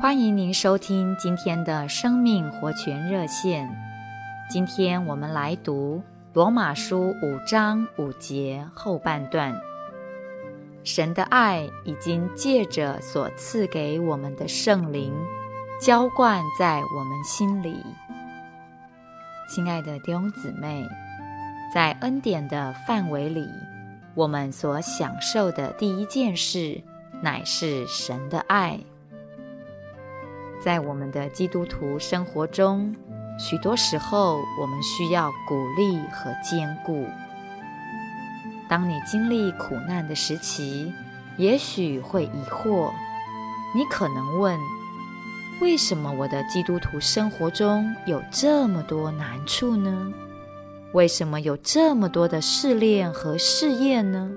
欢迎您收听今天的生命活泉热线。今天我们来读罗马书五章五节后半段。神的爱已经借着所赐给我们的圣灵，浇灌在我们心里。亲爱的弟兄姊妹，在恩典的范围里，我们所享受的第一件事，乃是神的爱。在我们的基督徒生活中，许多时候我们需要鼓励和坚固。当你经历苦难的时期，也许会疑惑，你可能问：为什么我的基督徒生活中有这么多难处呢？为什么有这么多的试炼和试验呢？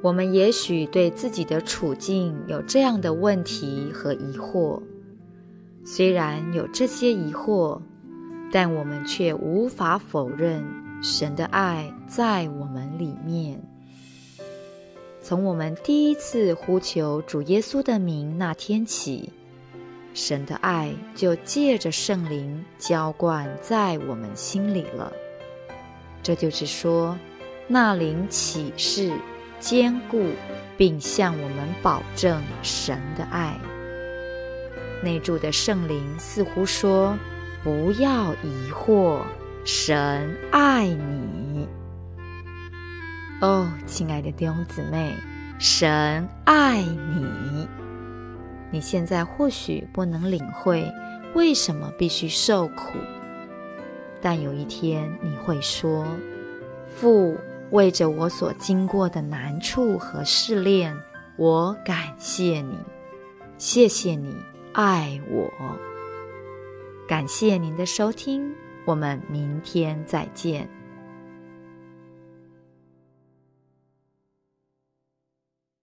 我们也许对自己的处境有这样的问题和疑惑。虽然有这些疑惑，但我们却无法否认神的爱在我们里面。从我们第一次呼求主耶稣的名那天起，神的爱就借着圣灵浇灌在我们心里了。这就是说，那灵启示、坚固，并向我们保证神的爱。内住的圣灵似乎说：“不要疑惑，神爱你。”哦，亲爱的弟兄姊妹，神爱你。你现在或许不能领会为什么必须受苦，但有一天你会说：“父，为着我所经过的难处和试炼，我感谢你，谢谢你。”爱我，感谢您的收听，我们明天再见。